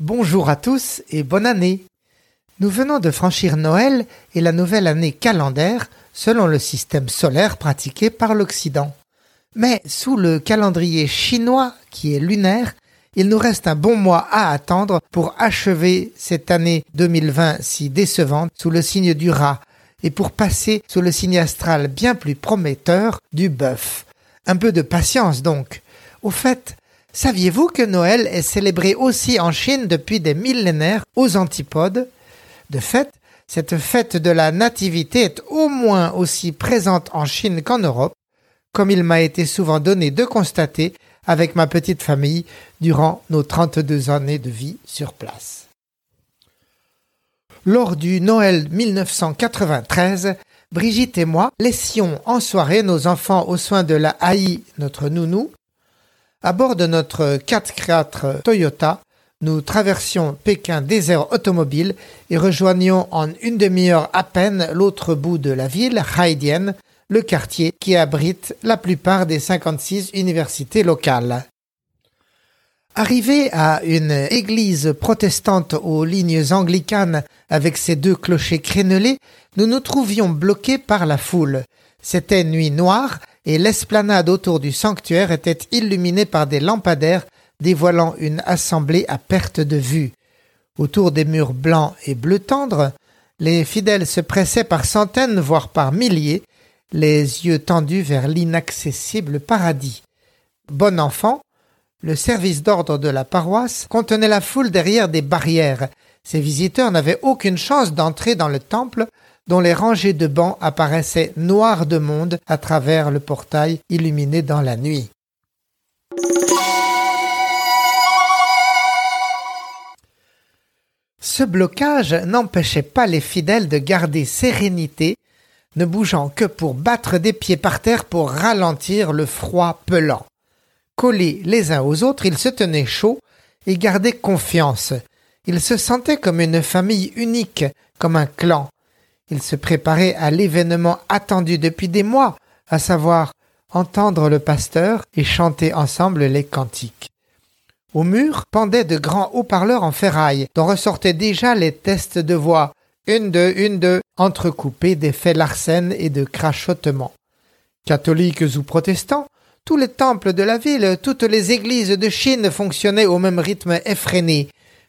Bonjour à tous et bonne année. Nous venons de franchir Noël et la nouvelle année calendaire selon le système solaire pratiqué par l'Occident. Mais sous le calendrier chinois qui est lunaire, il nous reste un bon mois à attendre pour achever cette année 2020 si décevante sous le signe du rat et pour passer sous le signe astral bien plus prometteur du bœuf. Un peu de patience donc. Au fait, Saviez-vous que Noël est célébré aussi en Chine depuis des millénaires aux antipodes? De fait, cette fête de la nativité est au moins aussi présente en Chine qu'en Europe, comme il m'a été souvent donné de constater avec ma petite famille durant nos 32 années de vie sur place. Lors du Noël 1993, Brigitte et moi laissions en soirée nos enfants aux soins de la Haï, notre nounou, à bord de notre 4x4 Toyota, nous traversions Pékin désert automobile et rejoignions en une demi-heure à peine l'autre bout de la ville, Haïdienne, le quartier qui abrite la plupart des 56 universités locales. Arrivés à une église protestante aux lignes anglicanes avec ses deux clochers crénelés, nous nous trouvions bloqués par la foule. C'était nuit noire et l'esplanade autour du sanctuaire était illuminée par des lampadaires dévoilant une assemblée à perte de vue. Autour des murs blancs et bleu tendre, les fidèles se pressaient par centaines, voire par milliers, les yeux tendus vers l'inaccessible paradis. Bon enfant, le service d'ordre de la paroisse contenait la foule derrière des barrières. Ces visiteurs n'avaient aucune chance d'entrer dans le temple dont les rangées de bancs apparaissaient noires de monde à travers le portail illuminé dans la nuit. Ce blocage n'empêchait pas les fidèles de garder sérénité, ne bougeant que pour battre des pieds par terre pour ralentir le froid pelant. Collés les uns aux autres, ils se tenaient chaud et gardaient confiance. Ils se sentaient comme une famille unique, comme un clan. Ils se préparaient à l'événement attendu depuis des mois, à savoir entendre le pasteur et chanter ensemble les cantiques. Au mur pendaient de grands haut-parleurs en ferraille, dont ressortaient déjà les tests de voix, une deux, une deux, entrecoupés d'effets larcènes et de crachotements. Catholiques ou protestants, tous les temples de la ville, toutes les églises de Chine fonctionnaient au même rythme effréné,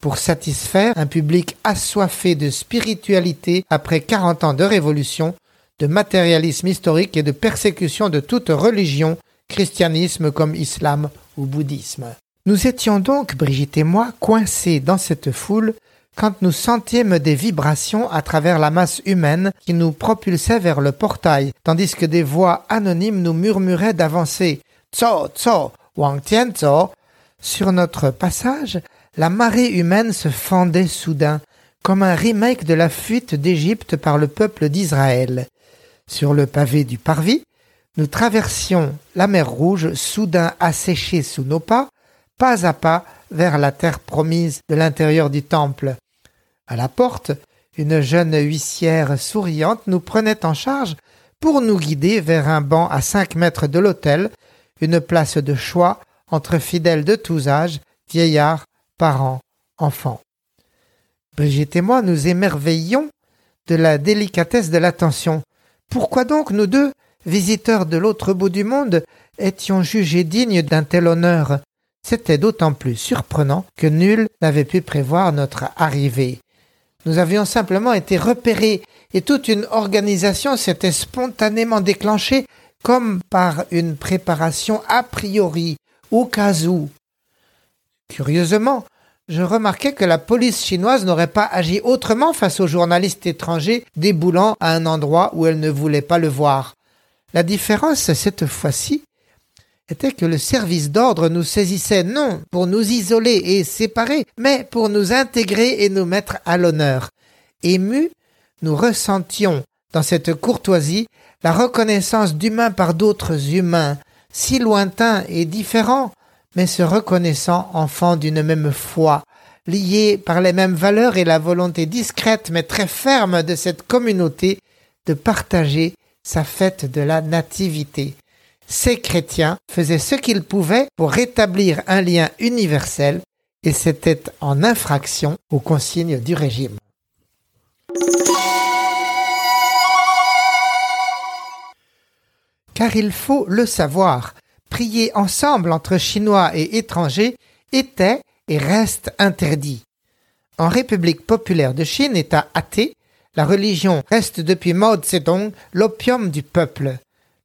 pour satisfaire un public assoiffé de spiritualité après quarante ans de révolution, de matérialisme historique et de persécution de toute religion, christianisme comme islam ou bouddhisme. Nous étions donc, Brigitte et moi, coincés dans cette foule quand nous sentîmes des vibrations à travers la masse humaine qui nous propulsait vers le portail, tandis que des voix anonymes nous murmuraient d'avancer. Tso, tso, wang tian tso. Sur notre passage, la marée humaine se fendait soudain, comme un remake de la fuite d'Égypte par le peuple d'Israël. Sur le pavé du parvis, nous traversions la mer Rouge, soudain asséchée sous nos pas, pas à pas vers la terre promise de l'intérieur du temple. À la porte, une jeune huissière souriante nous prenait en charge pour nous guider vers un banc à cinq mètres de l'autel, une place de choix entre fidèles de tous âges, vieillards parents, enfants. Brigitte et moi nous émerveillions de la délicatesse de l'attention. Pourquoi donc nous deux, visiteurs de l'autre bout du monde, étions jugés dignes d'un tel honneur? C'était d'autant plus surprenant que nul n'avait pu prévoir notre arrivée. Nous avions simplement été repérés et toute une organisation s'était spontanément déclenchée comme par une préparation a priori, au cas où. Curieusement, je remarquai que la police chinoise n'aurait pas agi autrement face aux journalistes étrangers déboulant à un endroit où elle ne voulait pas le voir. La différence, cette fois-ci, était que le service d'ordre nous saisissait non pour nous isoler et séparer, mais pour nous intégrer et nous mettre à l'honneur. Émus, nous ressentions dans cette courtoisie la reconnaissance d'humains par d'autres humains, si lointains et différents, mais se reconnaissant enfants d'une même foi, liés par les mêmes valeurs et la volonté discrète mais très ferme de cette communauté de partager sa fête de la nativité. Ces chrétiens faisaient ce qu'ils pouvaient pour rétablir un lien universel et c'était en infraction aux consignes du régime. Car il faut le savoir, prier ensemble entre Chinois et étrangers était et reste interdit. En République populaire de Chine, État athée, la religion reste depuis Mao Zedong l'opium du peuple.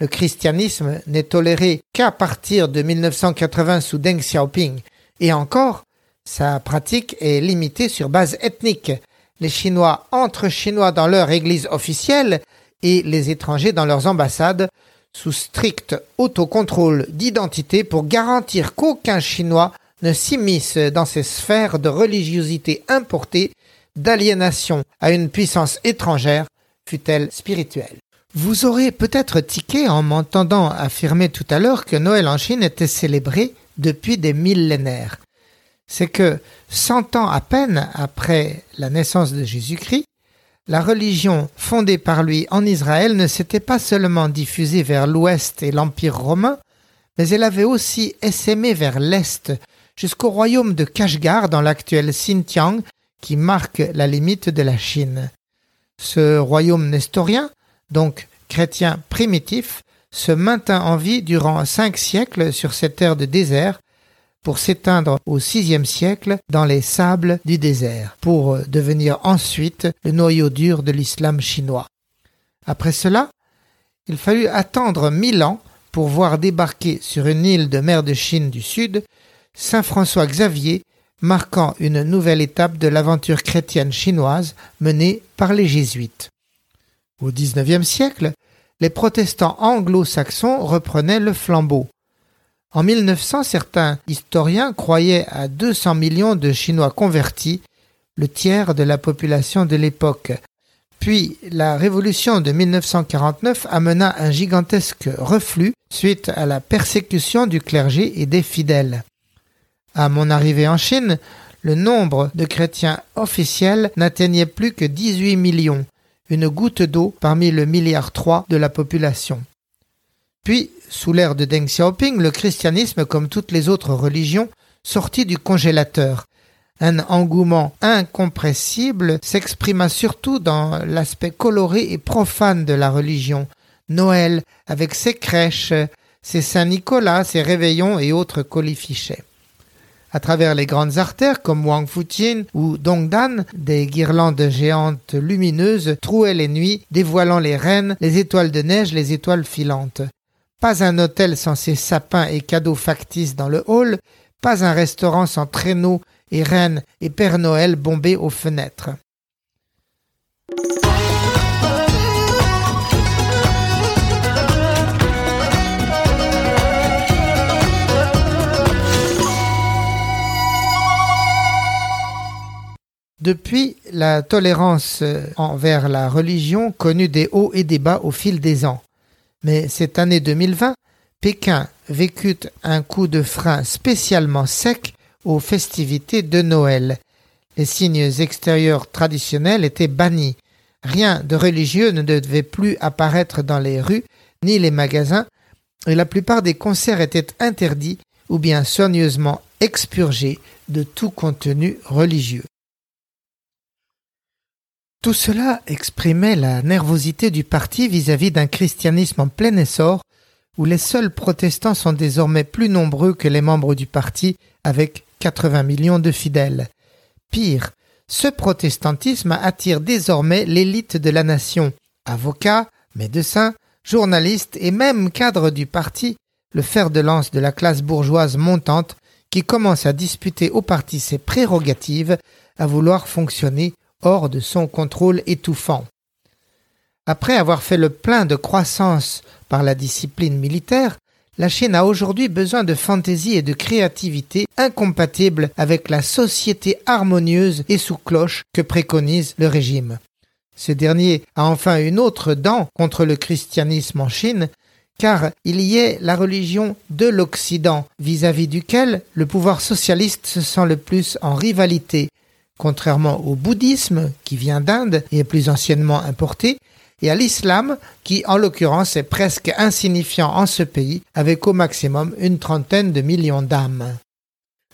Le christianisme n'est toléré qu'à partir de 1980 sous Deng Xiaoping, et encore, sa pratique est limitée sur base ethnique. Les Chinois entrent Chinois dans leur église officielle et les étrangers dans leurs ambassades sous strict autocontrôle d'identité pour garantir qu'aucun Chinois ne s'immisce dans ces sphères de religiosité importée, d'aliénation à une puissance étrangère, fut-elle spirituelle. Vous aurez peut-être tiqué en m'entendant affirmer tout à l'heure que Noël en Chine était célébré depuis des millénaires. C'est que, cent ans à peine après la naissance de Jésus-Christ, la religion fondée par lui en Israël ne s'était pas seulement diffusée vers l'ouest et l'Empire romain, mais elle avait aussi essaimé vers l'est, jusqu'au royaume de Kashgar dans l'actuel Xinjiang, qui marque la limite de la Chine. Ce royaume nestorien, donc chrétien primitif, se maintint en vie durant cinq siècles sur cette terre de désert, pour s'éteindre au VIe siècle dans les sables du désert, pour devenir ensuite le noyau dur de l'islam chinois. Après cela, il fallut attendre mille ans pour voir débarquer sur une île de mer de Chine du Sud Saint François Xavier, marquant une nouvelle étape de l'aventure chrétienne chinoise menée par les jésuites. Au XIXe siècle, les protestants anglo-saxons reprenaient le flambeau. En 1900, certains historiens croyaient à 200 millions de Chinois convertis, le tiers de la population de l'époque. Puis la révolution de 1949 amena un gigantesque reflux suite à la persécution du clergé et des fidèles. À mon arrivée en Chine, le nombre de chrétiens officiels n'atteignait plus que 18 millions, une goutte d'eau parmi le milliard 3 de la population. Puis, sous l'ère de Deng Xiaoping, le christianisme, comme toutes les autres religions, sortit du congélateur. Un engouement incompressible s'exprima surtout dans l'aspect coloré et profane de la religion. Noël, avec ses crèches, ses Saint-Nicolas, ses réveillons et autres colifichets. À travers les grandes artères comme Wang Fujian ou Dongdan, des guirlandes géantes lumineuses trouaient les nuits, dévoilant les reines, les étoiles de neige, les étoiles filantes. Pas un hôtel sans ses sapins et cadeaux factices dans le hall, pas un restaurant sans traîneaux et reines et Père Noël bombés aux fenêtres. Depuis, la tolérance envers la religion connut des hauts et des bas au fil des ans. Mais cette année 2020, Pékin vécut un coup de frein spécialement sec aux festivités de Noël. Les signes extérieurs traditionnels étaient bannis. Rien de religieux ne devait plus apparaître dans les rues ni les magasins, et la plupart des concerts étaient interdits ou bien soigneusement expurgés de tout contenu religieux. Tout cela exprimait la nervosité du parti vis-à-vis d'un christianisme en plein essor, où les seuls protestants sont désormais plus nombreux que les membres du parti, avec 80 millions de fidèles. Pire, ce protestantisme attire désormais l'élite de la nation, avocats, médecins, journalistes et même cadres du parti, le fer de lance de la classe bourgeoise montante qui commence à disputer au parti ses prérogatives, à vouloir fonctionner hors de son contrôle étouffant. Après avoir fait le plein de croissance par la discipline militaire, la Chine a aujourd'hui besoin de fantaisie et de créativité incompatibles avec la société harmonieuse et sous cloche que préconise le régime. Ce dernier a enfin une autre dent contre le christianisme en Chine, car il y est la religion de l'Occident, vis-à-vis duquel le pouvoir socialiste se sent le plus en rivalité, contrairement au bouddhisme, qui vient d'Inde et est plus anciennement importé, et à l'islam, qui en l'occurrence est presque insignifiant en ce pays, avec au maximum une trentaine de millions d'âmes.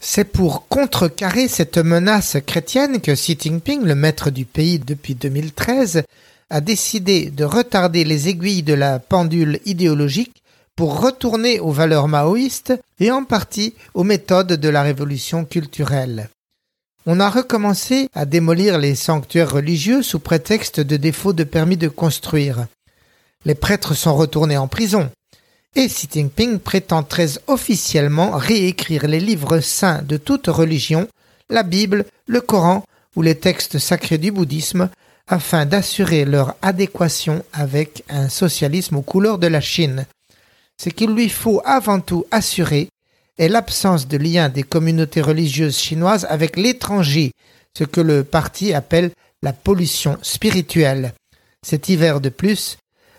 C'est pour contrecarrer cette menace chrétienne que Xi Jinping, le maître du pays depuis 2013, a décidé de retarder les aiguilles de la pendule idéologique pour retourner aux valeurs maoïstes et en partie aux méthodes de la révolution culturelle. On a recommencé à démolir les sanctuaires religieux sous prétexte de défaut de permis de construire. Les prêtres sont retournés en prison. Et Xi Jinping prétend très officiellement réécrire les livres saints de toute religion, la Bible, le Coran ou les textes sacrés du bouddhisme, afin d'assurer leur adéquation avec un socialisme aux couleurs de la Chine. Ce qu'il lui faut avant tout assurer est l'absence de lien des communautés religieuses chinoises avec l'étranger, ce que le parti appelle la pollution spirituelle. Cet hiver de plus,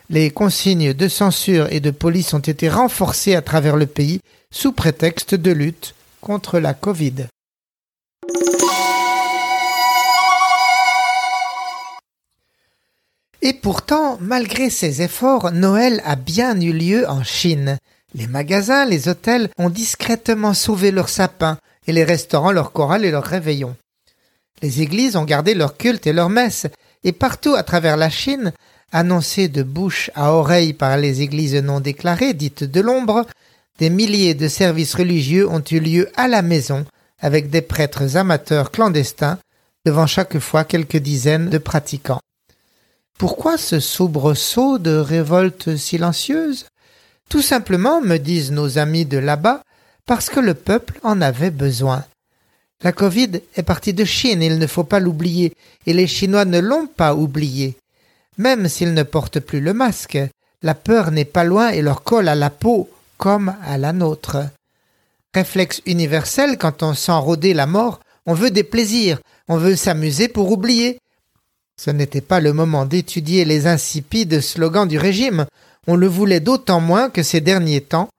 les consignes de censure et de police ont été renforcées à travers le pays sous prétexte de lutte contre la Covid. Et pourtant, malgré ces efforts, Noël a bien eu lieu en Chine. Les magasins, les hôtels ont discrètement sauvé leurs sapins et les restaurants leur chorales et leurs réveillons. Les églises ont gardé leur culte et leurs messes, et partout à travers la Chine, annoncées de bouche à oreille par les églises non déclarées, dites de l'ombre, des milliers de services religieux ont eu lieu à la maison, avec des prêtres amateurs clandestins, devant chaque fois quelques dizaines de pratiquants. Pourquoi ce soubresaut de révolte silencieuse Tout simplement, me disent nos amis de là-bas, parce que le peuple en avait besoin. La Covid est partie de Chine, il ne faut pas l'oublier, et les Chinois ne l'ont pas oublié. Même s'ils ne portent plus le masque, la peur n'est pas loin et leur colle à la peau comme à la nôtre. Réflexe universel, quand on sent rôder la mort, on veut des plaisirs, on veut s'amuser pour oublier, ce n'était pas le moment d'étudier les insipides slogans du régime. On le voulait d'autant moins que ces derniers temps,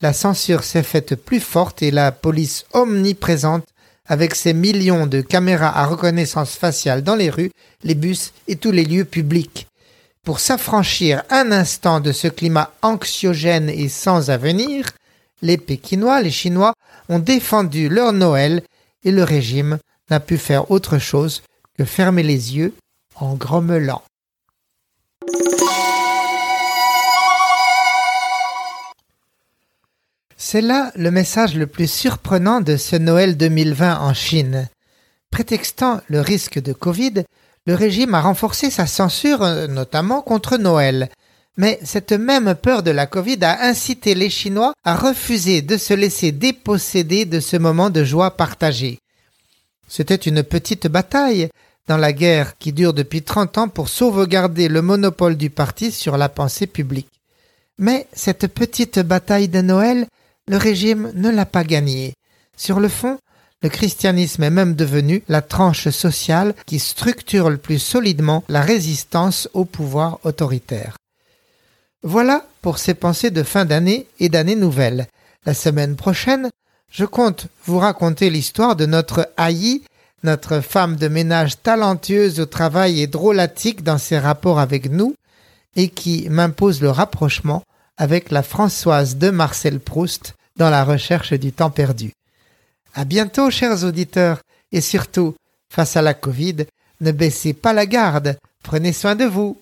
la censure s'est faite plus forte et la police omniprésente avec ses millions de caméras à reconnaissance faciale dans les rues, les bus et tous les lieux publics. Pour s'affranchir un instant de ce climat anxiogène et sans avenir, les Pékinois, les Chinois ont défendu leur Noël et le régime n'a pu faire autre chose que fermer les yeux en grommelant. C'est là le message le plus surprenant de ce Noël 2020 en Chine. Prétextant le risque de Covid, le régime a renforcé sa censure, notamment contre Noël. Mais cette même peur de la Covid a incité les Chinois à refuser de se laisser déposséder de ce moment de joie partagée. C'était une petite bataille, dans la guerre qui dure depuis 30 ans pour sauvegarder le monopole du parti sur la pensée publique. Mais cette petite bataille de Noël, le régime ne l'a pas gagnée. Sur le fond, le christianisme est même devenu la tranche sociale qui structure le plus solidement la résistance au pouvoir autoritaire. Voilà pour ces pensées de fin d'année et d'année nouvelle. La semaine prochaine, je compte vous raconter l'histoire de notre haï notre femme de ménage talentueuse au travail et drôlatique dans ses rapports avec nous, et qui m'impose le rapprochement avec la Françoise de Marcel Proust dans la recherche du temps perdu. À bientôt, chers auditeurs, et surtout, face à la Covid, ne baissez pas la garde, prenez soin de vous.